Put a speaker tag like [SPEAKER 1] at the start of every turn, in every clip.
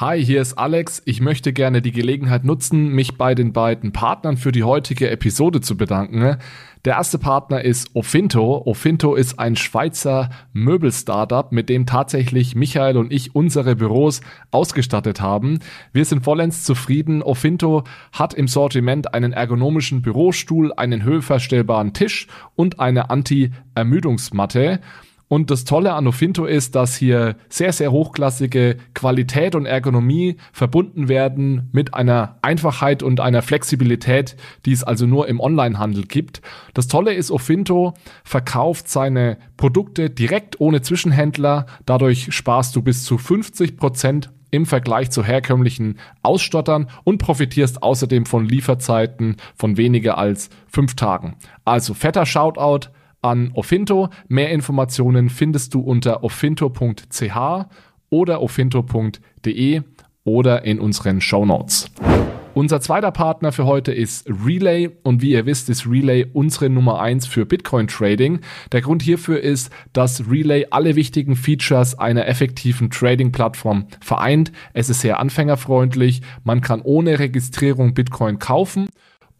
[SPEAKER 1] Hi, hier ist Alex. Ich möchte gerne die Gelegenheit nutzen, mich bei den beiden Partnern für die heutige Episode zu bedanken. Der erste Partner ist Ofinto. Ofinto ist ein Schweizer Möbel-Startup, mit dem tatsächlich Michael und ich unsere Büros ausgestattet haben. Wir sind vollends zufrieden. Ofinto hat im Sortiment einen ergonomischen Bürostuhl, einen höhenverstellbaren Tisch und eine Anti-Ermüdungsmatte. Und das Tolle an Ofinto ist, dass hier sehr, sehr hochklassige Qualität und Ergonomie verbunden werden mit einer Einfachheit und einer Flexibilität, die es also nur im Onlinehandel gibt. Das Tolle ist, Ofinto verkauft seine Produkte direkt ohne Zwischenhändler. Dadurch sparst du bis zu 50 Prozent im Vergleich zu herkömmlichen Ausstottern und profitierst außerdem von Lieferzeiten von weniger als fünf Tagen. Also fetter Shoutout an Ofinto. Mehr Informationen findest du unter ofinto.ch oder ofinto.de oder in unseren Show Notes. Unser zweiter Partner für heute ist Relay und wie ihr wisst, ist Relay unsere Nummer eins für Bitcoin Trading. Der Grund hierfür ist, dass Relay alle wichtigen Features einer effektiven Trading Plattform vereint. Es ist sehr anfängerfreundlich, man kann ohne Registrierung Bitcoin kaufen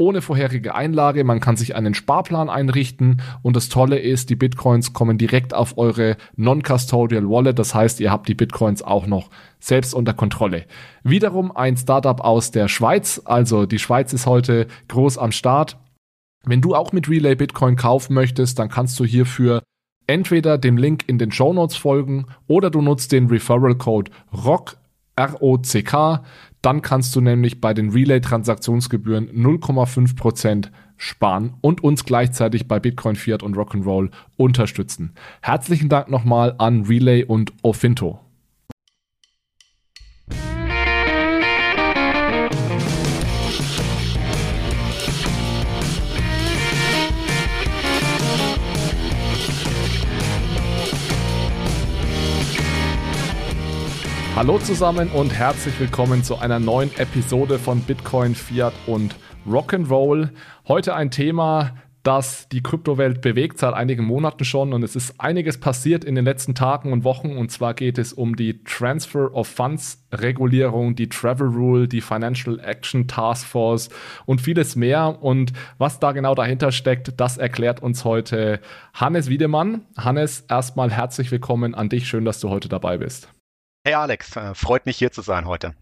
[SPEAKER 1] ohne vorherige Einlage. Man kann sich einen Sparplan einrichten und das Tolle ist, die Bitcoins kommen direkt auf eure Non-Custodial Wallet. Das heißt, ihr habt die Bitcoins auch noch selbst unter Kontrolle. Wiederum ein Startup aus der Schweiz. Also die Schweiz ist heute groß am Start. Wenn du auch mit Relay Bitcoin kaufen möchtest, dann kannst du hierfür entweder dem Link in den Show Notes folgen oder du nutzt den Referral Code ROCK, R-O-C-K. Dann kannst du nämlich bei den Relay-Transaktionsgebühren 0,5% sparen und uns gleichzeitig bei Bitcoin, Fiat und Rock'n'Roll unterstützen. Herzlichen Dank nochmal an Relay und Ofinto. Hallo zusammen und herzlich willkommen zu einer neuen Episode von Bitcoin, Fiat und Rock'n'Roll. Heute ein Thema, das die Kryptowelt bewegt seit einigen Monaten schon und es ist einiges passiert in den letzten Tagen und Wochen und zwar geht es um die Transfer of Funds Regulierung, die Travel Rule, die Financial Action Task Force und vieles mehr und was da genau dahinter steckt, das erklärt uns heute Hannes Wiedemann. Hannes, erstmal herzlich willkommen an dich, schön, dass du heute dabei bist.
[SPEAKER 2] Hey Alex, äh, freut mich hier zu sein heute.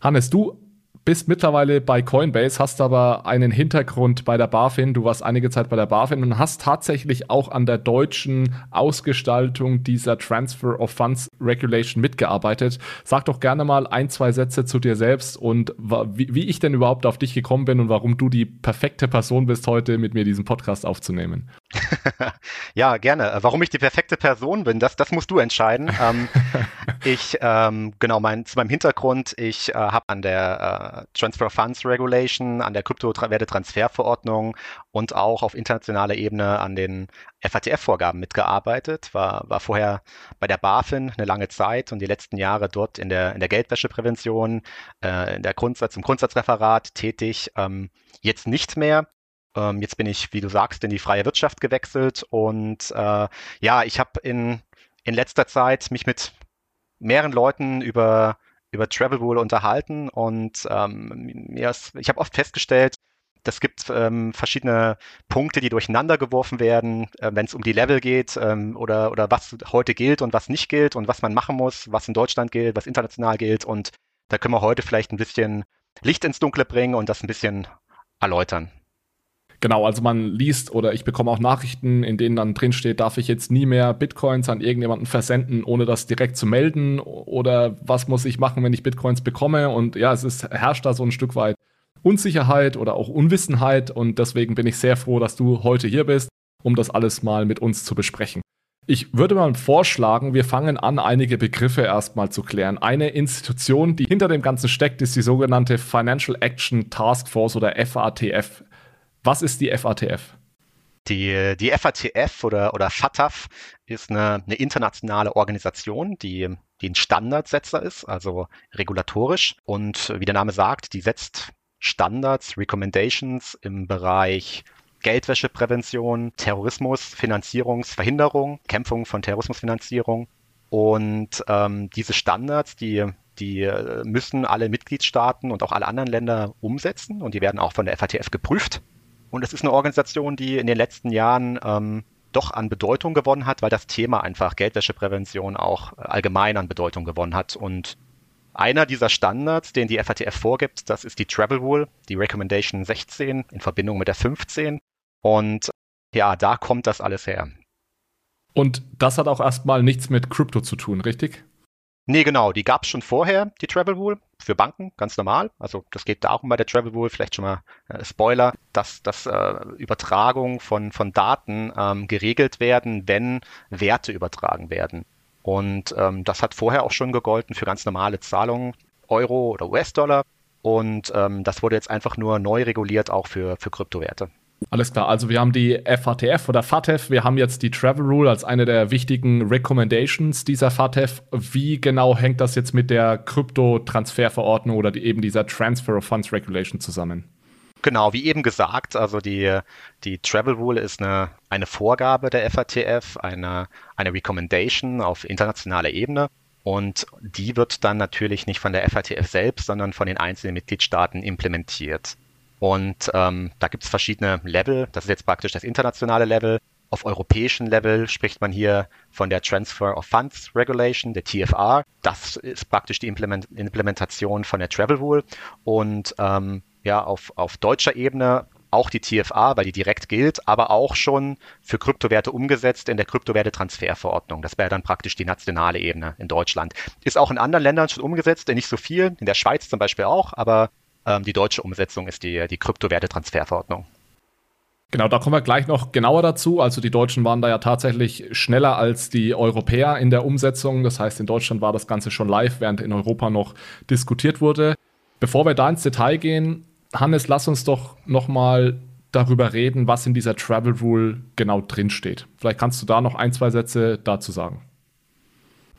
[SPEAKER 1] Hannes, du bist mittlerweile bei Coinbase, hast aber einen Hintergrund bei der BaFin. Du warst einige Zeit bei der BaFin und hast tatsächlich auch an der deutschen Ausgestaltung dieser Transfer of Funds Regulation mitgearbeitet. Sag doch gerne mal ein, zwei Sätze zu dir selbst und wie, wie ich denn überhaupt auf dich gekommen bin und warum du die perfekte Person bist, heute mit mir diesen Podcast aufzunehmen.
[SPEAKER 2] ja, gerne. Äh, warum ich die perfekte Person bin, das, das musst du entscheiden. ähm, ich, ähm, genau, mein, zu meinem Hintergrund, ich äh, habe an der äh, Transfer Funds Regulation, an der Kryptowertetransferverordnung und auch auf internationaler Ebene an den FATF-Vorgaben mitgearbeitet, war, war vorher bei der BaFin eine lange Zeit und die letzten Jahre dort in der, in der Geldwäscheprävention, äh, in der Grundsatz, im Grundsatzreferat tätig. Ähm, jetzt nicht mehr. Ähm, jetzt bin ich, wie du sagst, in die freie Wirtschaft gewechselt und äh, ja, ich habe in, in letzter Zeit mich mit mehreren Leuten über über Travelwool unterhalten und ähm, ist, ich habe oft festgestellt, es gibt ähm, verschiedene Punkte, die durcheinander geworfen werden, äh, wenn es um die Level geht ähm, oder, oder was heute gilt und was nicht gilt und was man machen muss, was in Deutschland gilt, was international gilt. Und da können wir heute vielleicht ein bisschen Licht ins Dunkle bringen und das ein bisschen erläutern.
[SPEAKER 1] Genau, also man liest oder ich bekomme auch Nachrichten, in denen dann drin steht, darf ich jetzt nie mehr Bitcoins an irgendjemanden versenden, ohne das direkt zu melden oder was muss ich machen, wenn ich Bitcoins bekomme und ja, es ist, herrscht da so ein Stück weit Unsicherheit oder auch Unwissenheit und deswegen bin ich sehr froh, dass du heute hier bist, um das alles mal mit uns zu besprechen. Ich würde mal vorschlagen, wir fangen an, einige Begriffe erstmal zu klären. Eine Institution, die hinter dem Ganzen steckt, ist die sogenannte Financial Action Task Force oder FATF. Was ist die FATF?
[SPEAKER 2] Die, die FATF oder, oder FATF ist eine, eine internationale Organisation, die, ein Standardsetzer ist, also regulatorisch. Und wie der Name sagt, die setzt Standards, Recommendations im Bereich Geldwäscheprävention, Terrorismus, Finanzierungsverhinderung, Kämpfung von Terrorismusfinanzierung. Und ähm, diese Standards, die Die äh, müssen alle Mitgliedstaaten und auch alle anderen Länder umsetzen und die werden auch von der FATF geprüft. Und es ist eine Organisation, die in den letzten Jahren ähm, doch an Bedeutung gewonnen hat, weil das Thema einfach Geldwäscheprävention auch allgemein an Bedeutung gewonnen hat. Und einer dieser Standards, den die FATF vorgibt, das ist die Travel Rule, die Recommendation 16 in Verbindung mit der 15. Und ja, da kommt das alles her.
[SPEAKER 1] Und das hat auch erstmal nichts mit Krypto zu tun, richtig?
[SPEAKER 2] Nee, genau, die gab es schon vorher, die Travel Rule, für Banken, ganz normal. Also das geht darum bei der Travel Rule, vielleicht schon mal äh, Spoiler, dass, dass äh, Übertragung von, von Daten ähm, geregelt werden, wenn Werte übertragen werden. Und ähm, das hat vorher auch schon gegolten für ganz normale Zahlungen, Euro oder US-Dollar. Und ähm, das wurde jetzt einfach nur neu reguliert, auch für, für Kryptowerte.
[SPEAKER 1] Alles klar, also wir haben die FATF oder FATF, wir haben jetzt die Travel Rule als eine der wichtigen Recommendations dieser FATF. Wie genau hängt das jetzt mit der Kryptotransferverordnung oder die, eben dieser Transfer of Funds Regulation zusammen?
[SPEAKER 2] Genau, wie eben gesagt, also die, die Travel Rule ist eine, eine Vorgabe der FATF, eine, eine Recommendation auf internationaler Ebene. Und die wird dann natürlich nicht von der FATF selbst, sondern von den einzelnen Mitgliedstaaten implementiert. Und ähm, da gibt es verschiedene Level. Das ist jetzt praktisch das internationale Level. Auf europäischen Level spricht man hier von der Transfer of Funds Regulation, der TFR. Das ist praktisch die Implement Implementation von der Travel Rule. Und ähm, ja, auf, auf deutscher Ebene auch die TFA, weil die direkt gilt, aber auch schon für Kryptowerte umgesetzt in der Kryptowerte-Transferverordnung. Das wäre dann praktisch die nationale Ebene in Deutschland. Ist auch in anderen Ländern schon umgesetzt, nicht so viel, in der Schweiz zum Beispiel auch, aber die deutsche Umsetzung ist die, die Kryptowerte-Transferverordnung.
[SPEAKER 1] Genau, da kommen wir gleich noch genauer dazu. Also die Deutschen waren da ja tatsächlich schneller als die Europäer in der Umsetzung. Das heißt, in Deutschland war das Ganze schon live, während in Europa noch diskutiert wurde. Bevor wir da ins Detail gehen, Hannes, lass uns doch nochmal darüber reden, was in dieser Travel Rule genau drinsteht. Vielleicht kannst du da noch ein, zwei Sätze dazu sagen.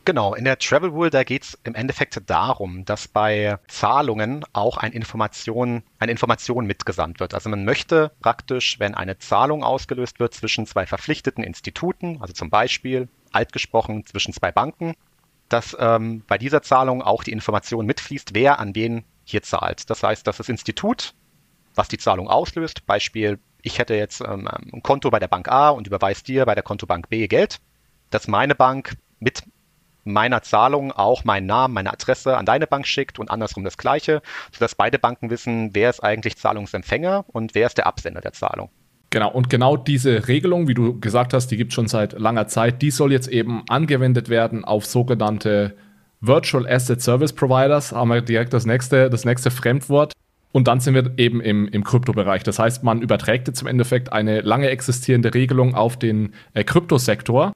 [SPEAKER 2] Genau, in der Travel Rule, da geht es im Endeffekt darum, dass bei Zahlungen auch eine Information, eine Information mitgesandt wird. Also man möchte praktisch, wenn eine Zahlung ausgelöst wird zwischen zwei verpflichteten Instituten, also zum Beispiel altgesprochen zwischen zwei Banken, dass ähm, bei dieser Zahlung auch die Information mitfließt, wer an wen hier zahlt. Das heißt, dass das Institut, was die Zahlung auslöst, Beispiel, ich hätte jetzt ähm, ein Konto bei der Bank A und überweist dir bei der Kontobank B Geld, dass meine Bank mit meiner Zahlung auch meinen Namen, meine Adresse an deine Bank schickt und andersrum das Gleiche, sodass beide Banken wissen, wer ist eigentlich Zahlungsempfänger und wer ist der Absender der Zahlung.
[SPEAKER 1] Genau, und genau diese Regelung, wie du gesagt hast, die gibt es schon seit langer Zeit, die soll jetzt eben angewendet werden auf sogenannte Virtual Asset Service Providers. Haben wir direkt das nächste, das nächste Fremdwort. Und dann sind wir eben im, im Kryptobereich. Das heißt, man überträgt jetzt im Endeffekt eine lange existierende Regelung auf den äh, Kryptosektor.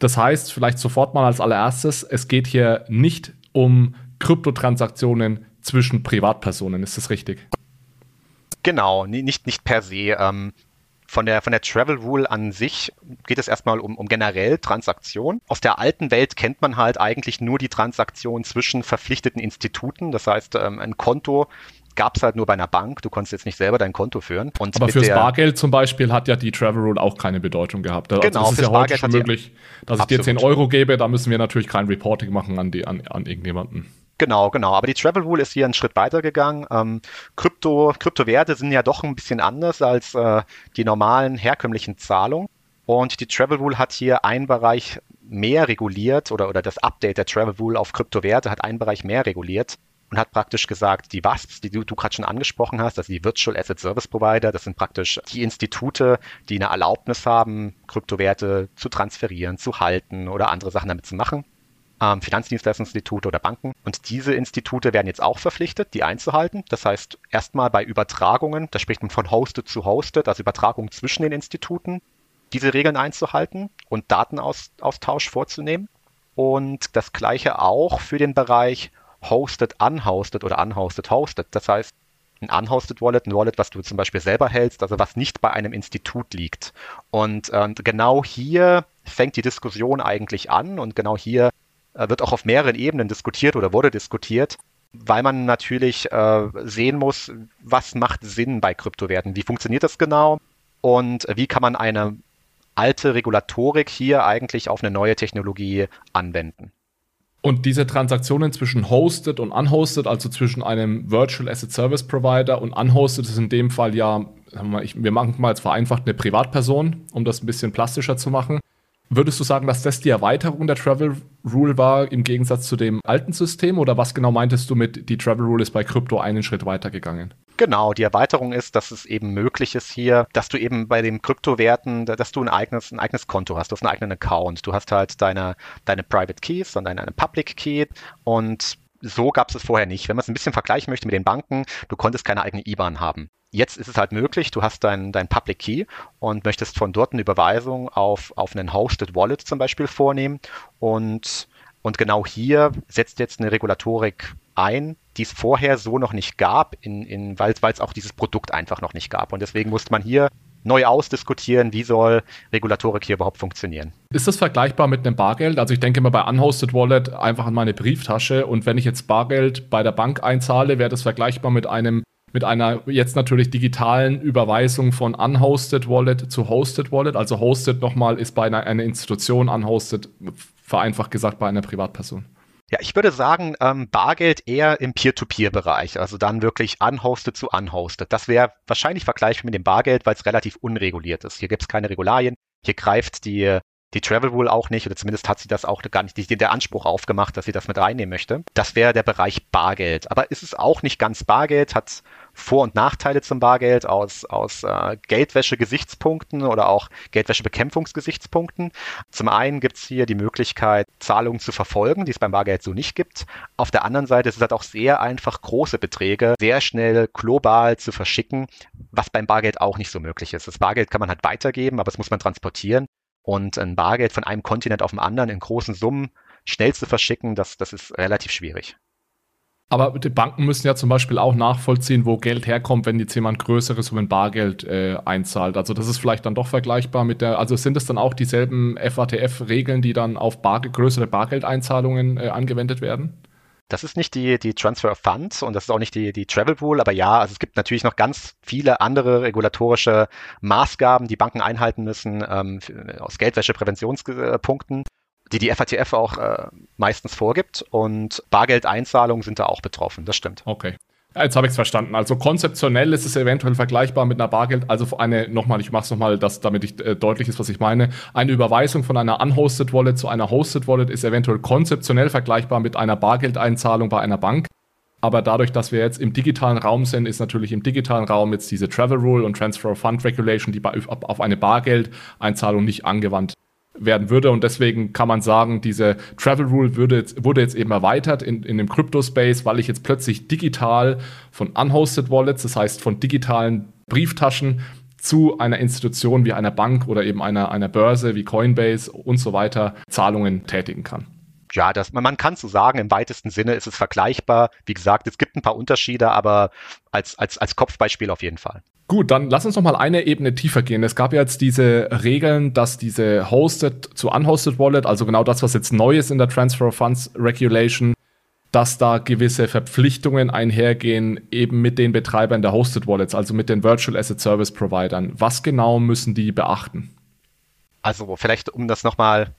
[SPEAKER 1] Das heißt, vielleicht sofort mal als allererstes, es geht hier nicht um Kryptotransaktionen zwischen Privatpersonen. Ist das richtig?
[SPEAKER 2] Genau, nicht, nicht per se. Ähm, von der, von der Travel Rule an sich geht es erstmal um, um generell Transaktionen. Aus der alten Welt kennt man halt eigentlich nur die Transaktion zwischen verpflichteten Instituten. Das heißt, ähm, ein Konto gab es halt nur bei einer Bank. Du konntest jetzt nicht selber dein Konto führen.
[SPEAKER 1] Und Aber fürs Bargeld zum Beispiel hat ja die Travel Rule auch keine Bedeutung gehabt.
[SPEAKER 2] Also genau,
[SPEAKER 1] das ist ja heute schon möglich, dass absolut. ich dir 10 Euro gebe, da müssen wir natürlich kein Reporting machen an, die, an, an irgendjemanden.
[SPEAKER 2] Genau, genau. Aber die Travel Rule ist hier einen Schritt weiter gegangen. Ähm, Krypto, Kryptowerte sind ja doch ein bisschen anders als äh, die normalen herkömmlichen Zahlungen. Und die Travel Rule hat hier einen Bereich mehr reguliert oder, oder das Update der Travel Rule auf Kryptowerte hat einen Bereich mehr reguliert und hat praktisch gesagt, die WASPs, die du, du gerade schon angesprochen hast, also die Virtual Asset Service Provider, das sind praktisch die Institute, die eine Erlaubnis haben, Kryptowerte zu transferieren, zu halten oder andere Sachen damit zu machen. Ähm, Finanzdienstleistungsinstitute oder Banken. Und diese Institute werden jetzt auch verpflichtet, die einzuhalten. Das heißt, erstmal bei Übertragungen, da spricht man von Hosted zu Hosted, also Übertragung zwischen den Instituten, diese Regeln einzuhalten und Datenaustausch vorzunehmen. Und das gleiche auch für den Bereich hosted, unhosted oder unhosted, hosted. Das heißt, ein unhosted Wallet, ein Wallet, was du zum Beispiel selber hältst, also was nicht bei einem Institut liegt. Und, und genau hier fängt die Diskussion eigentlich an und genau hier äh, wird auch auf mehreren Ebenen diskutiert oder wurde diskutiert, weil man natürlich äh, sehen muss, was macht Sinn bei Kryptowerten, wie funktioniert das genau und wie kann man eine alte Regulatorik hier eigentlich auf eine neue Technologie anwenden.
[SPEAKER 1] Und diese Transaktionen zwischen Hosted und Unhosted, also zwischen einem Virtual Asset Service Provider und Unhosted, ist in dem Fall ja, wir machen mal jetzt vereinfacht eine Privatperson, um das ein bisschen plastischer zu machen. Würdest du sagen, dass das die Erweiterung der Travel Rule war im Gegensatz zu dem alten System oder was genau meintest du mit, die Travel Rule ist bei Krypto einen Schritt weitergegangen?
[SPEAKER 2] Genau, die Erweiterung ist, dass es eben möglich ist hier, dass du eben bei den Kryptowerten, dass du ein eigenes, ein eigenes Konto hast, du hast einen eigenen Account, du hast halt deine, deine Private Keys und deine, eine Public Key und so gab es es vorher nicht. Wenn man es ein bisschen vergleichen möchte mit den Banken, du konntest keine eigene IBAN haben. Jetzt ist es halt möglich, du hast dein, dein Public Key und möchtest von dort eine Überweisung auf, auf einen Hosted Wallet zum Beispiel vornehmen. Und, und genau hier setzt jetzt eine Regulatorik ein, die es vorher so noch nicht gab, in, in, weil es auch dieses Produkt einfach noch nicht gab. Und deswegen musste man hier neu ausdiskutieren, wie soll Regulatorik hier überhaupt funktionieren.
[SPEAKER 1] Ist das vergleichbar mit einem Bargeld? Also ich denke immer bei Unhosted Wallet einfach an meine Brieftasche und wenn ich jetzt Bargeld bei der Bank einzahle, wäre das vergleichbar mit einem mit einer jetzt natürlich digitalen Überweisung von Unhosted Wallet zu Hosted Wallet. Also Hosted nochmal ist bei einer, einer Institution, Unhosted vereinfacht gesagt bei einer Privatperson.
[SPEAKER 2] Ja, ich würde sagen, ähm, Bargeld eher im Peer-to-Peer-Bereich, also dann wirklich unhosted zu unhosted. Das wäre wahrscheinlich vergleichbar mit dem Bargeld, weil es relativ unreguliert ist. Hier gibt es keine Regularien. Hier greift die die Travel Rule auch nicht, oder zumindest hat sie das auch gar nicht, die, der Anspruch aufgemacht, dass sie das mit reinnehmen möchte. Das wäre der Bereich Bargeld. Aber ist es auch nicht ganz Bargeld, hat Vor- und Nachteile zum Bargeld aus, aus äh, Geldwäsche-Gesichtspunkten oder auch Geldwäsche-Bekämpfungsgesichtspunkten. Zum einen gibt es hier die Möglichkeit, Zahlungen zu verfolgen, die es beim Bargeld so nicht gibt. Auf der anderen Seite ist es halt auch sehr einfach, große Beträge sehr schnell global zu verschicken, was beim Bargeld auch nicht so möglich ist. Das Bargeld kann man halt weitergeben, aber es muss man transportieren. Und ein Bargeld von einem Kontinent auf den anderen in großen Summen schnell zu verschicken, das, das ist relativ schwierig.
[SPEAKER 1] Aber die Banken müssen ja zum Beispiel auch nachvollziehen, wo Geld herkommt, wenn jetzt jemand größeres Summen Bargeld äh, einzahlt. Also das ist vielleicht dann doch vergleichbar mit der, also sind es dann auch dieselben FATF-Regeln, die dann auf Bar, größere Bargeldeinzahlungen äh, angewendet werden?
[SPEAKER 2] Das ist nicht die, die Transfer of Funds und das ist auch nicht die, die Travel Rule, aber ja, also es gibt natürlich noch ganz viele andere regulatorische Maßgaben, die Banken einhalten müssen ähm, aus Geldwäschepräventionspunkten, die die FATF auch äh, meistens vorgibt und Bargeldeinzahlungen sind da auch betroffen, das stimmt.
[SPEAKER 1] Okay. Jetzt habe ich es verstanden. Also konzeptionell ist es eventuell vergleichbar mit einer Bargeld, also eine, nochmal, ich mache es nochmal, damit ich, äh, deutlich ist, was ich meine. Eine Überweisung von einer unhosted Wallet zu einer hosted Wallet ist eventuell konzeptionell vergleichbar mit einer Bargeldeinzahlung bei einer Bank. Aber dadurch, dass wir jetzt im digitalen Raum sind, ist natürlich im digitalen Raum jetzt diese Travel Rule und Transfer Fund Regulation, die auf eine Bargeldeinzahlung nicht angewandt werden würde. Und deswegen kann man sagen, diese Travel Rule würde jetzt, wurde jetzt eben erweitert in, in dem Crypto-Space, weil ich jetzt plötzlich digital von unhosted Wallets, das heißt von digitalen Brieftaschen, zu einer Institution wie einer Bank oder eben einer, einer Börse wie Coinbase und so weiter Zahlungen tätigen kann.
[SPEAKER 2] Ja, das, man, man kann so sagen, im weitesten Sinne ist es vergleichbar. Wie gesagt, es gibt ein paar Unterschiede, aber als, als, als Kopfbeispiel auf jeden Fall.
[SPEAKER 1] Gut, dann lass uns noch mal eine Ebene tiefer gehen. Es gab ja jetzt diese Regeln, dass diese Hosted zu Unhosted Wallet, also genau das, was jetzt neu ist in der Transfer of Funds Regulation, dass da gewisse Verpflichtungen einhergehen, eben mit den Betreibern der Hosted Wallets, also mit den Virtual Asset Service Providern. Was genau müssen die beachten?
[SPEAKER 2] Also vielleicht, um das nochmal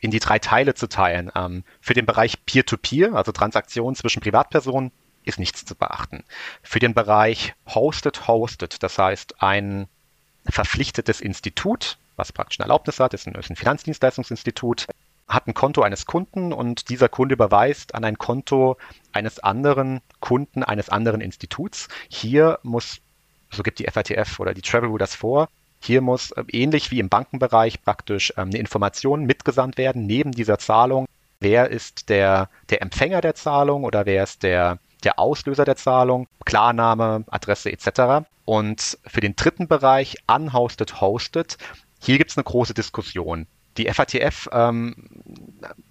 [SPEAKER 2] in die drei Teile zu teilen. Ähm, für den Bereich Peer-to-Peer, -Peer, also Transaktionen zwischen Privatpersonen, ist nichts zu beachten. Für den Bereich Hosted, Hosted, das heißt ein verpflichtetes Institut, was praktisch eine Erlaubnis hat, ist ein, ist ein Finanzdienstleistungsinstitut, hat ein Konto eines Kunden und dieser Kunde überweist an ein Konto eines anderen Kunden eines anderen Instituts. Hier muss, so gibt die FATF oder die Travel das vor, hier muss äh, ähnlich wie im Bankenbereich praktisch ähm, eine Information mitgesandt werden neben dieser Zahlung. Wer ist der, der Empfänger der Zahlung oder wer ist der, der Auslöser der Zahlung, Klarname, Adresse etc. Und für den dritten Bereich, unhosted, hosted, hier gibt es eine große Diskussion. Die FATF ähm,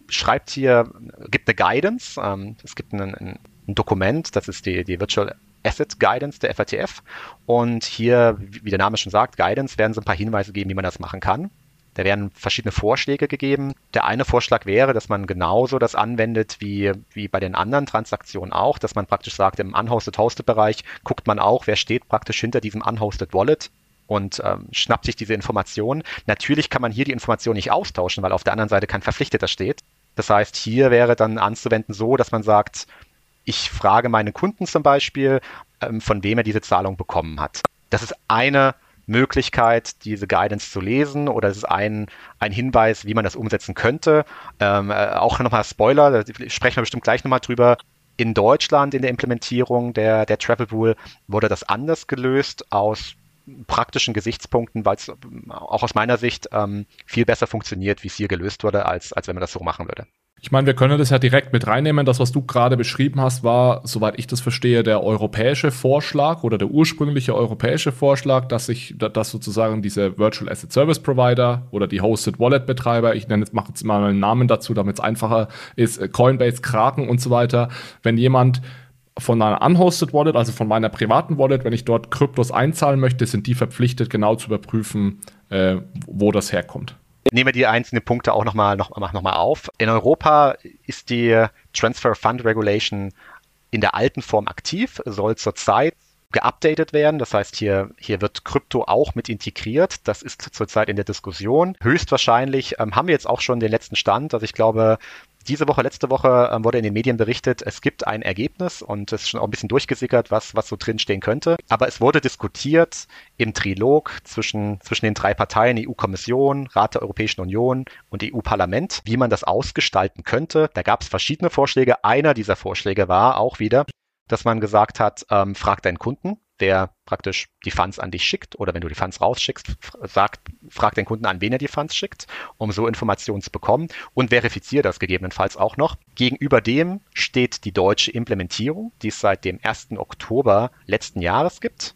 [SPEAKER 2] schreibt hier, gibt eine Guidance, ähm, es gibt ein, ein, Dokument, das ist die, die Virtual Asset Guidance der FATF. Und hier, wie der Name schon sagt, Guidance, werden so ein paar Hinweise geben, wie man das machen kann. Da werden verschiedene Vorschläge gegeben. Der eine Vorschlag wäre, dass man genauso das anwendet wie, wie bei den anderen Transaktionen auch, dass man praktisch sagt, im Unhosted-Hosted-Bereich guckt man auch, wer steht praktisch hinter diesem Unhosted Wallet und ähm, schnappt sich diese Information. Natürlich kann man hier die Information nicht austauschen, weil auf der anderen Seite kein Verpflichteter steht. Das heißt, hier wäre dann anzuwenden so, dass man sagt, ich frage meine Kunden zum Beispiel, ähm, von wem er diese Zahlung bekommen hat. Das ist eine Möglichkeit, diese Guidance zu lesen oder es ist ein, ein Hinweis, wie man das umsetzen könnte. Ähm, äh, auch nochmal Spoiler, da sprechen wir bestimmt gleich nochmal drüber. In Deutschland in der Implementierung der, der Travel Rule wurde das anders gelöst aus praktischen Gesichtspunkten, weil es auch aus meiner Sicht ähm, viel besser funktioniert, wie es hier gelöst wurde, als, als wenn man das so machen würde.
[SPEAKER 1] Ich meine, wir können das ja direkt mit reinnehmen. Das, was du gerade beschrieben hast, war, soweit ich das verstehe, der europäische Vorschlag oder der ursprüngliche europäische Vorschlag, dass sich, dass sozusagen diese Virtual Asset Service Provider oder die Hosted Wallet Betreiber, ich nenne jetzt, mache jetzt mal einen Namen dazu, damit es einfacher ist, Coinbase, Kraken und so weiter, wenn jemand von einer unhosted Wallet, also von meiner privaten Wallet, wenn ich dort Kryptos einzahlen möchte, sind die verpflichtet, genau zu überprüfen, äh, wo das herkommt.
[SPEAKER 2] Nehmen wir die einzelnen Punkte auch nochmal noch, noch mal auf. In Europa ist die Transfer Fund Regulation in der alten Form aktiv, soll zurzeit geupdatet werden. Das heißt, hier, hier wird Krypto auch mit integriert. Das ist zurzeit in der Diskussion. Höchstwahrscheinlich ähm, haben wir jetzt auch schon den letzten Stand. Also ich glaube, diese Woche, letzte Woche ähm, wurde in den Medien berichtet, es gibt ein Ergebnis und es ist schon auch ein bisschen durchgesickert, was, was so drinstehen könnte. Aber es wurde diskutiert im Trilog zwischen, zwischen den drei Parteien, EU-Kommission, Rat der Europäischen Union und EU-Parlament, wie man das ausgestalten könnte. Da gab es verschiedene Vorschläge. Einer dieser Vorschläge war auch wieder, dass man gesagt hat, ähm, frag deinen Kunden, der praktisch die Funds an dich schickt oder wenn du die Funds rausschickst, sagt, frag den Kunden an, wen er die Funds schickt, um so Informationen zu bekommen und verifiziere das gegebenenfalls auch noch. Gegenüber dem steht die deutsche Implementierung, die es seit dem 1. Oktober letzten Jahres gibt.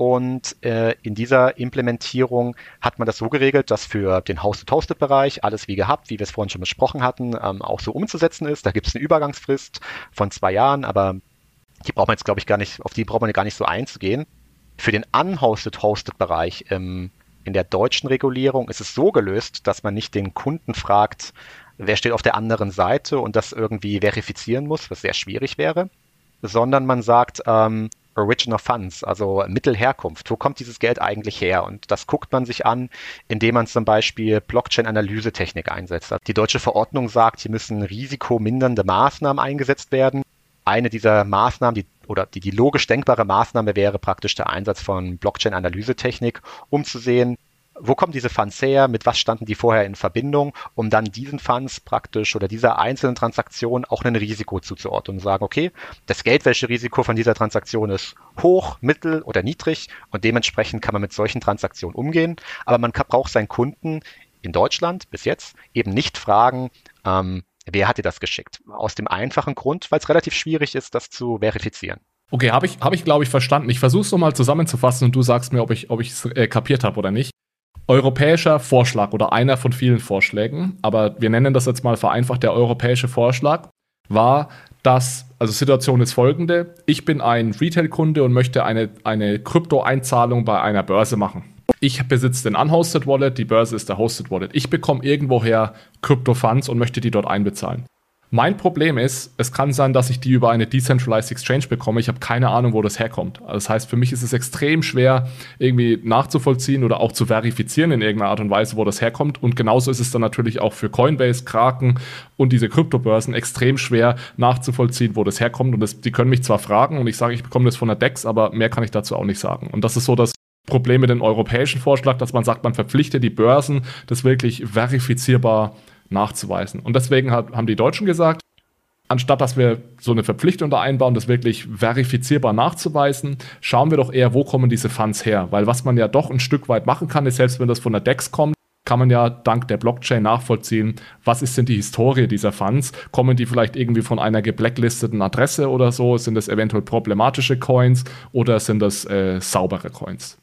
[SPEAKER 2] Und äh, in dieser Implementierung hat man das so geregelt, dass für den Host-to-Hosted-Bereich alles wie gehabt, wie wir es vorhin schon besprochen hatten, ähm, auch so umzusetzen ist. Da gibt es eine Übergangsfrist von zwei Jahren, aber die braucht man jetzt, glaube ich, gar nicht, auf die braucht man gar nicht so einzugehen. Für den unhosted-hosted-Bereich im, in der deutschen Regulierung ist es so gelöst, dass man nicht den Kunden fragt, wer steht auf der anderen Seite und das irgendwie verifizieren muss, was sehr schwierig wäre, sondern man sagt, ähm, Original Funds, also Mittelherkunft. Wo kommt dieses Geld eigentlich her? Und das guckt man sich an, indem man zum Beispiel Blockchain-Analysetechnik einsetzt. Die deutsche Verordnung sagt, hier müssen risikomindernde Maßnahmen eingesetzt werden eine dieser Maßnahmen, die, oder die, die logisch denkbare Maßnahme wäre praktisch der Einsatz von Blockchain-Analysetechnik, um zu sehen, wo kommen diese Funds her, mit was standen die vorher in Verbindung, um dann diesen Funds praktisch oder dieser einzelnen Transaktion auch ein Risiko zuzuordnen und sagen, okay, das Geldwäscherisiko von dieser Transaktion ist hoch, mittel oder niedrig und dementsprechend kann man mit solchen Transaktionen umgehen, aber man braucht seinen Kunden in Deutschland bis jetzt eben nicht fragen, ähm, Wer hat dir das geschickt? Aus dem einfachen Grund, weil es relativ schwierig ist, das zu verifizieren.
[SPEAKER 1] Okay, habe ich, hab ich glaube ich, verstanden. Ich versuche es nochmal zusammenzufassen und du sagst mir, ob ich es ob äh, kapiert habe oder nicht. Europäischer Vorschlag oder einer von vielen Vorschlägen, aber wir nennen das jetzt mal vereinfacht, der europäische Vorschlag war, dass, also Situation ist folgende, ich bin ein Retail-Kunde und möchte eine, eine Krypto-Einzahlung bei einer Börse machen. Ich besitze den Unhosted Wallet, die Börse ist der Hosted Wallet. Ich bekomme irgendwoher Krypto-Funds und möchte die dort einbezahlen. Mein Problem ist, es kann sein, dass ich die über eine Decentralized Exchange bekomme. Ich habe keine Ahnung, wo das herkommt. Das heißt, für mich ist es extrem schwer, irgendwie nachzuvollziehen oder auch zu verifizieren in irgendeiner Art und Weise, wo das herkommt. Und genauso ist es dann natürlich auch für Coinbase, Kraken und diese Kryptobörsen extrem schwer nachzuvollziehen, wo das herkommt. Und das, die können mich zwar fragen und ich sage, ich bekomme das von der DEX, aber mehr kann ich dazu auch nicht sagen. Und das ist so das Problem mit dem europäischen Vorschlag, dass man sagt, man verpflichtet die Börsen, das wirklich verifizierbar nachzuweisen. Und deswegen hat, haben die Deutschen gesagt, anstatt dass wir so eine Verpflichtung da einbauen, das wirklich verifizierbar nachzuweisen, schauen wir doch eher, wo kommen diese Funds her. Weil was man ja doch ein Stück weit machen kann, ist, selbst wenn das von der DEX kommt, kann man ja dank der Blockchain nachvollziehen, was ist denn die Historie dieser Funds? Kommen die vielleicht irgendwie von einer geblacklisteten Adresse oder so? Sind das eventuell problematische Coins oder sind das äh, saubere Coins?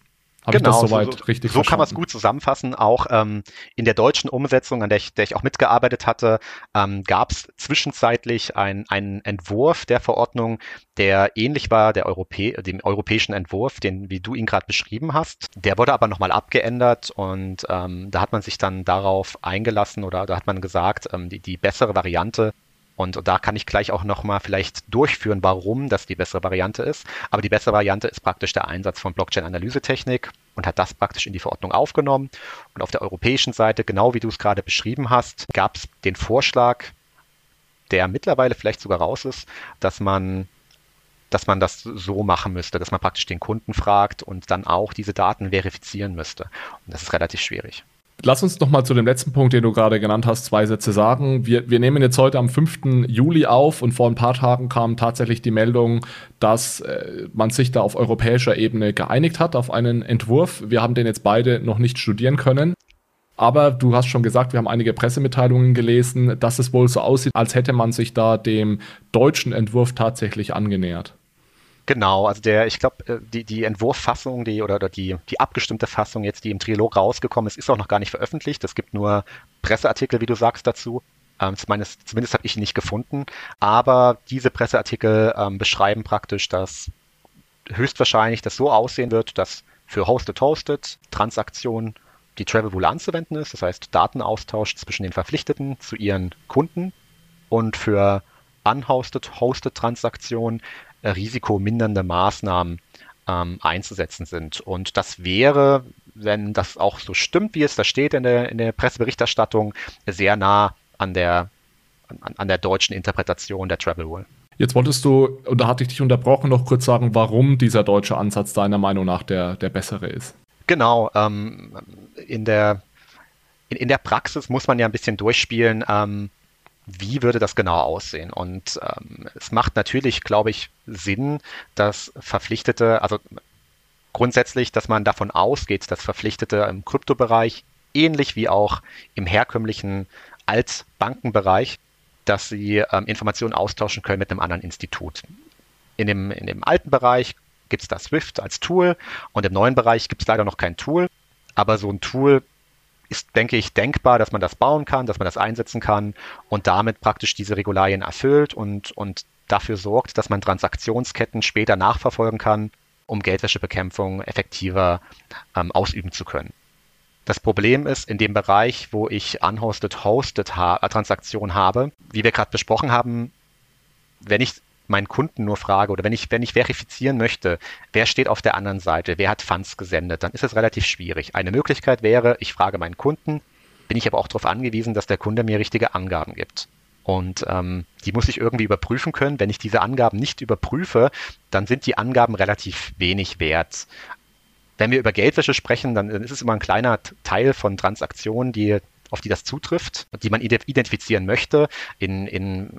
[SPEAKER 2] Habe genau, ich das soweit so, richtig So kann man es gut zusammenfassen. Auch ähm, in der deutschen Umsetzung, an der ich, der ich auch mitgearbeitet hatte, ähm, gab es zwischenzeitlich einen Entwurf der Verordnung, der ähnlich war der Europä dem europäischen Entwurf, den wie du ihn gerade beschrieben hast. Der wurde aber nochmal abgeändert und ähm, da hat man sich dann darauf eingelassen oder da hat man gesagt, ähm, die, die bessere Variante und da kann ich gleich auch nochmal vielleicht durchführen, warum das die bessere Variante ist. Aber die bessere Variante ist praktisch der Einsatz von Blockchain-Analysetechnik und hat das praktisch in die Verordnung aufgenommen. Und auf der europäischen Seite, genau wie du es gerade beschrieben hast, gab es den Vorschlag der mittlerweile vielleicht sogar raus ist, dass man dass man das so machen müsste, dass man praktisch den Kunden fragt und dann auch diese Daten verifizieren müsste. Und das ist relativ schwierig.
[SPEAKER 1] Lass uns noch mal zu dem letzten Punkt, den du gerade genannt hast, zwei Sätze sagen. Wir, wir nehmen jetzt heute am 5. Juli auf und vor ein paar Tagen kam tatsächlich die Meldung, dass äh, man sich da auf europäischer Ebene geeinigt hat auf einen Entwurf. Wir haben den jetzt beide noch nicht studieren können. Aber du hast schon gesagt, wir haben einige Pressemitteilungen gelesen, dass es wohl so aussieht, als hätte man sich da dem deutschen Entwurf tatsächlich angenähert.
[SPEAKER 2] Genau, also der, ich glaube, äh, die, die Entwurffassung, die oder, oder die, die abgestimmte Fassung jetzt, die im Trilog rausgekommen ist, ist auch noch gar nicht veröffentlicht. Es gibt nur Presseartikel, wie du sagst, dazu. Ähm, zumindest zumindest habe ich ihn nicht gefunden. Aber diese Presseartikel ähm, beschreiben praktisch, dass höchstwahrscheinlich das so aussehen wird, dass für Hosted-Hosted Transaktionen die Travel Rule anzuwenden ist, das heißt Datenaustausch zwischen den Verpflichteten zu ihren Kunden und für unhosted, risikomindernde Maßnahmen ähm, einzusetzen sind. Und das wäre, wenn das auch so stimmt, wie es da steht in der, in der Presseberichterstattung, sehr nah an der, an, an der deutschen Interpretation der Travel Rule.
[SPEAKER 1] Jetzt wolltest du, und da hatte ich dich unterbrochen, noch kurz sagen, warum dieser deutsche Ansatz deiner Meinung nach der, der bessere ist.
[SPEAKER 2] Genau, ähm, in, der, in, in, der Praxis muss man ja ein bisschen durchspielen, ähm, wie würde das genau aussehen? Und ähm, es macht natürlich, glaube ich, Sinn, dass Verpflichtete, also grundsätzlich, dass man davon ausgeht, dass Verpflichtete im Kryptobereich ähnlich wie auch im herkömmlichen Altbankenbereich, dass sie ähm, Informationen austauschen können mit einem anderen Institut. In dem, in dem alten Bereich gibt es da Swift als Tool und im neuen Bereich gibt es leider noch kein Tool, aber so ein Tool ist, denke ich, denkbar, dass man das bauen kann, dass man das einsetzen kann und damit praktisch diese Regularien erfüllt und, und dafür sorgt, dass man Transaktionsketten später nachverfolgen kann, um Geldwäschebekämpfung effektiver ähm, ausüben zu können. Das Problem ist, in dem Bereich, wo ich unhosted, hosted ha habe, wie wir gerade besprochen haben, wenn ich meinen Kunden nur frage oder wenn ich, wenn ich verifizieren möchte, wer steht auf der anderen Seite, wer hat Funds gesendet, dann ist es relativ schwierig. Eine Möglichkeit wäre, ich frage meinen Kunden, bin ich aber auch darauf angewiesen, dass der Kunde mir richtige Angaben gibt. Und ähm, die muss ich irgendwie überprüfen können. Wenn ich diese Angaben nicht überprüfe, dann sind die Angaben relativ wenig wert. Wenn wir über Geldwäsche sprechen, dann ist es immer ein kleiner Teil von Transaktionen, die auf die das zutrifft, die man identifizieren möchte. In, in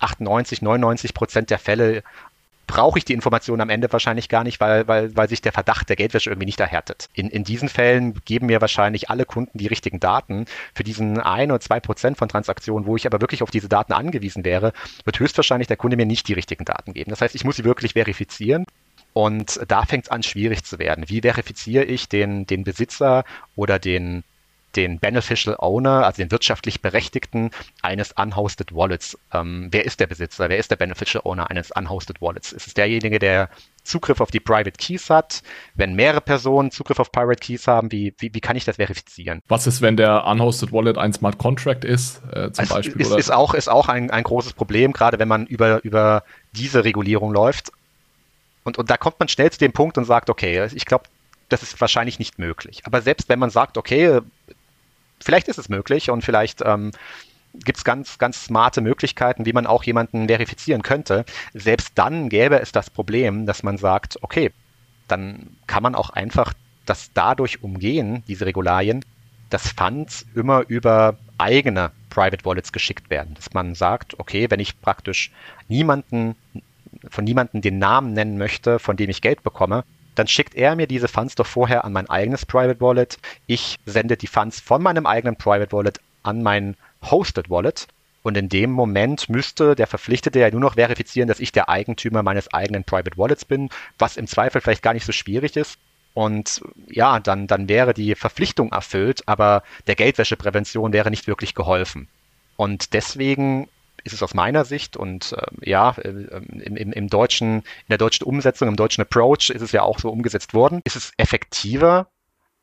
[SPEAKER 2] 98, 99 Prozent der Fälle brauche ich die Information am Ende wahrscheinlich gar nicht, weil, weil, weil sich der Verdacht der Geldwäsche irgendwie nicht erhärtet. In, in diesen Fällen geben mir wahrscheinlich alle Kunden die richtigen Daten. Für diesen ein oder zwei Prozent von Transaktionen, wo ich aber wirklich auf diese Daten angewiesen wäre, wird höchstwahrscheinlich der Kunde mir nicht die richtigen Daten geben. Das heißt, ich muss sie wirklich verifizieren. Und da fängt es an, schwierig zu werden. Wie verifiziere ich den, den Besitzer oder den, den Beneficial Owner, also den wirtschaftlich Berechtigten eines Unhosted Wallets. Ähm, wer ist der Besitzer? Wer ist der Beneficial Owner eines Unhosted Wallets? Ist es derjenige, der Zugriff auf die Private Keys hat? Wenn mehrere Personen Zugriff auf Private Keys haben, wie, wie, wie kann ich das verifizieren?
[SPEAKER 1] Was ist, wenn der Unhosted Wallet ein Smart Contract ist, äh, zum
[SPEAKER 2] also
[SPEAKER 1] Beispiel?
[SPEAKER 2] Ist, ist, auch, ist auch ein, ein großes Problem, gerade wenn man über, über diese Regulierung läuft. Und, und da kommt man schnell zu dem Punkt und sagt, okay, ich glaube, das ist wahrscheinlich nicht möglich. Aber selbst wenn man sagt, okay, vielleicht ist es möglich und vielleicht ähm, gibt es ganz, ganz smarte Möglichkeiten, wie man auch jemanden verifizieren könnte. Selbst dann gäbe es das Problem, dass man sagt, okay, dann kann man auch einfach das dadurch umgehen, diese Regularien, dass Funds immer über eigene Private Wallets geschickt werden. Dass man sagt, okay, wenn ich praktisch niemanden, von niemanden den Namen nennen möchte, von dem ich Geld bekomme, dann schickt er mir diese Funds doch vorher an mein eigenes Private Wallet. Ich sende die Funds von meinem eigenen Private Wallet an mein Hosted Wallet. Und in dem Moment müsste der Verpflichtete ja nur noch verifizieren, dass ich der Eigentümer meines eigenen Private Wallets bin, was im Zweifel vielleicht gar nicht so schwierig ist. Und ja, dann, dann wäre die Verpflichtung erfüllt, aber der Geldwäscheprävention wäre nicht wirklich geholfen. Und deswegen ist es aus meiner Sicht und äh, ja, äh, im, im, im deutschen, in der deutschen Umsetzung, im deutschen Approach ist es ja auch so umgesetzt worden. Ist es effektiver,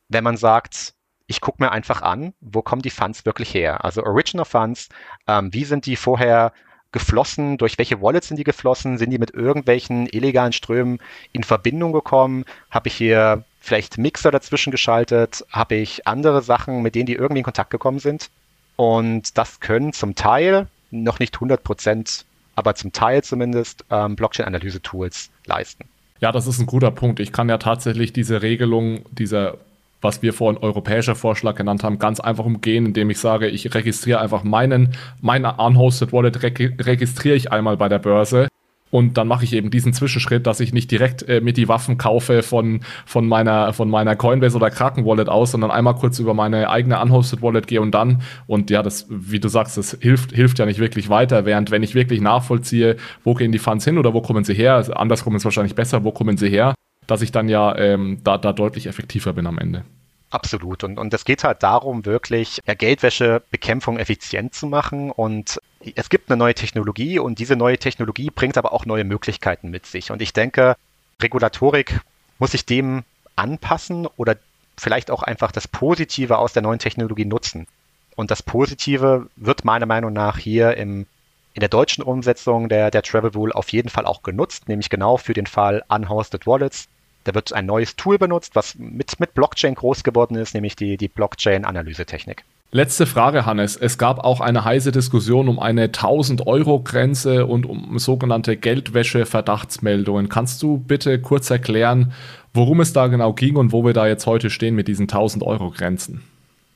[SPEAKER 2] wenn man sagt, ich gucke mir einfach an, wo kommen die Funds wirklich her? Also Original Funds, ähm, wie sind die vorher geflossen? Durch welche Wallets sind die geflossen? Sind die mit irgendwelchen illegalen Strömen in Verbindung gekommen? Habe ich hier vielleicht Mixer dazwischen geschaltet? Habe ich andere Sachen, mit denen die irgendwie in Kontakt gekommen sind? Und das können zum Teil noch nicht 100 Prozent, aber zum Teil zumindest ähm, Blockchain-Analyse-Tools leisten.
[SPEAKER 1] Ja, das ist ein guter Punkt. Ich kann ja tatsächlich diese Regelung, dieser was wir vorhin europäischer Vorschlag genannt haben, ganz einfach umgehen, indem ich sage, ich registriere einfach meinen, mein unhosted Wallet registriere ich einmal bei der Börse und dann mache ich eben diesen Zwischenschritt, dass ich nicht direkt äh, mit die Waffen kaufe von, von, meiner, von meiner Coinbase oder Kraken Wallet aus, sondern einmal kurz über meine eigene unhosted Wallet gehe und dann. Und ja, das, wie du sagst, das hilft, hilft ja nicht wirklich weiter. Während wenn ich wirklich nachvollziehe, wo gehen die Funds hin oder wo kommen sie her, also andersrum ist wahrscheinlich besser, wo kommen sie her, dass ich dann ja ähm, da, da deutlich effektiver bin am Ende.
[SPEAKER 2] Absolut. Und, und es geht halt darum, wirklich ja, Geldwäschebekämpfung effizient zu machen. Und es gibt eine neue Technologie und diese neue Technologie bringt aber auch neue Möglichkeiten mit sich. Und ich denke, Regulatorik muss sich dem anpassen oder vielleicht auch einfach das Positive aus der neuen Technologie nutzen. Und das Positive wird meiner Meinung nach hier im, in der deutschen Umsetzung der, der Travel Rule auf jeden Fall auch genutzt, nämlich genau für den Fall Unhosted Wallets da wird ein neues Tool benutzt, was mit, mit Blockchain groß geworden ist, nämlich die, die Blockchain-Analysetechnik.
[SPEAKER 1] Letzte Frage, Hannes. Es gab auch eine heiße Diskussion um eine 1000-Euro-Grenze und um sogenannte Geldwäsche-Verdachtsmeldungen. Kannst du bitte kurz erklären, worum es da genau ging und wo wir da jetzt heute stehen mit diesen 1000-Euro-Grenzen?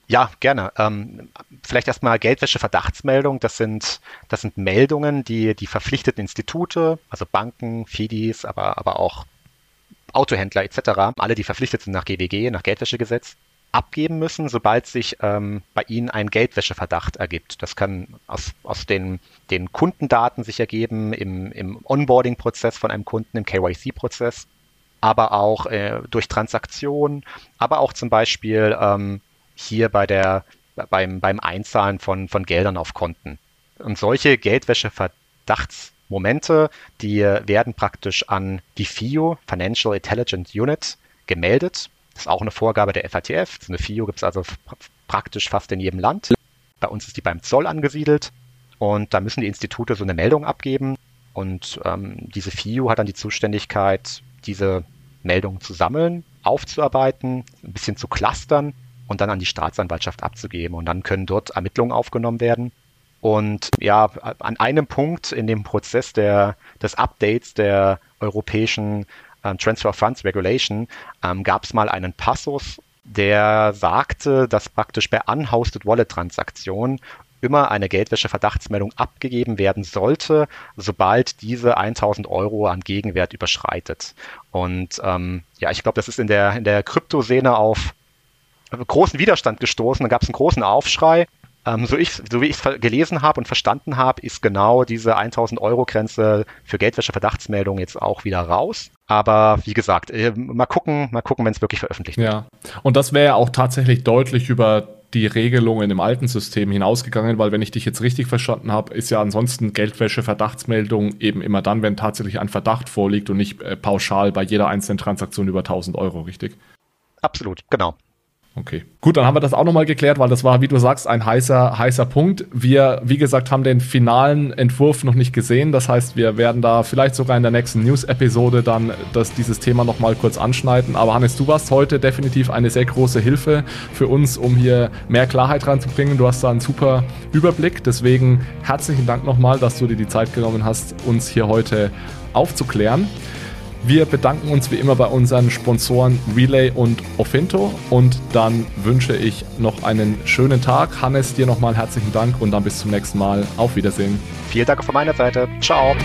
[SPEAKER 2] Ja, gerne. Ähm, vielleicht erstmal Geldwäsche-Verdachtsmeldung. Das sind, das sind Meldungen, die die verpflichteten Institute, also Banken, FIDIs, aber, aber auch Autohändler etc., alle, die verpflichtet sind nach GWG, nach Geldwäschegesetz, abgeben müssen, sobald sich ähm, bei ihnen ein Geldwäscheverdacht ergibt. Das kann aus, aus den, den Kundendaten sich ergeben, im, im Onboarding-Prozess von einem Kunden, im KYC-Prozess, aber auch äh, durch Transaktionen, aber auch zum Beispiel ähm, hier bei der, beim, beim Einzahlen von, von Geldern auf Konten. Und solche Geldwäscheverdachts Momente, die werden praktisch an die FIO, Financial Intelligence Unit, gemeldet. Das ist auch eine Vorgabe der FATF. Eine FIO gibt es also praktisch fast in jedem Land. Bei uns ist die beim Zoll angesiedelt und da müssen die Institute so eine Meldung abgeben und ähm, diese FIO hat dann die Zuständigkeit, diese Meldungen zu sammeln, aufzuarbeiten, ein bisschen zu clustern und dann an die Staatsanwaltschaft abzugeben. Und dann können dort Ermittlungen aufgenommen werden und ja, an einem Punkt in dem Prozess der, des Updates der europäischen ähm, Transfer Funds Regulation ähm, gab es mal einen Passus, der sagte, dass praktisch bei Unhosted Wallet Transaktionen immer eine Geldwäsche-Verdachtsmeldung abgegeben werden sollte, sobald diese 1000 Euro an Gegenwert überschreitet. Und ähm, ja, ich glaube, das ist in der, in der Kryptoszene auf großen Widerstand gestoßen. Da gab es einen großen Aufschrei ähm, so, ich, so wie ich es gelesen habe und verstanden habe, ist genau diese 1000 Euro Grenze für Geldwäsche-Verdachtsmeldungen jetzt auch wieder raus. Aber wie gesagt, äh, mal gucken, mal gucken, wenn es wirklich veröffentlicht
[SPEAKER 1] wird. Ja, und das wäre ja auch tatsächlich deutlich über die Regelungen im alten System hinausgegangen, weil wenn ich dich jetzt richtig verstanden habe, ist ja ansonsten Geldwäsche-Verdachtsmeldung eben immer dann, wenn tatsächlich ein Verdacht vorliegt und nicht äh, pauschal bei jeder einzelnen Transaktion über 1000 Euro, richtig?
[SPEAKER 2] Absolut, genau.
[SPEAKER 1] Okay. Gut, dann haben wir das auch nochmal geklärt, weil das war, wie du sagst, ein heißer, heißer Punkt. Wir, wie gesagt, haben den finalen Entwurf noch nicht gesehen. Das heißt, wir werden da vielleicht sogar in der nächsten News-Episode dann das, dieses Thema nochmal kurz anschneiden. Aber Hannes, du warst heute definitiv eine sehr große Hilfe für uns, um hier mehr Klarheit reinzubringen. Du hast da einen super Überblick. Deswegen herzlichen Dank nochmal, dass du dir die Zeit genommen hast, uns hier heute aufzuklären. Wir bedanken uns wie immer bei unseren Sponsoren Relay und Ofinto und dann wünsche ich noch einen schönen Tag. Hannes, dir nochmal herzlichen Dank und dann bis zum nächsten Mal. Auf Wiedersehen.
[SPEAKER 2] Vielen Dank von meiner Seite. Ciao.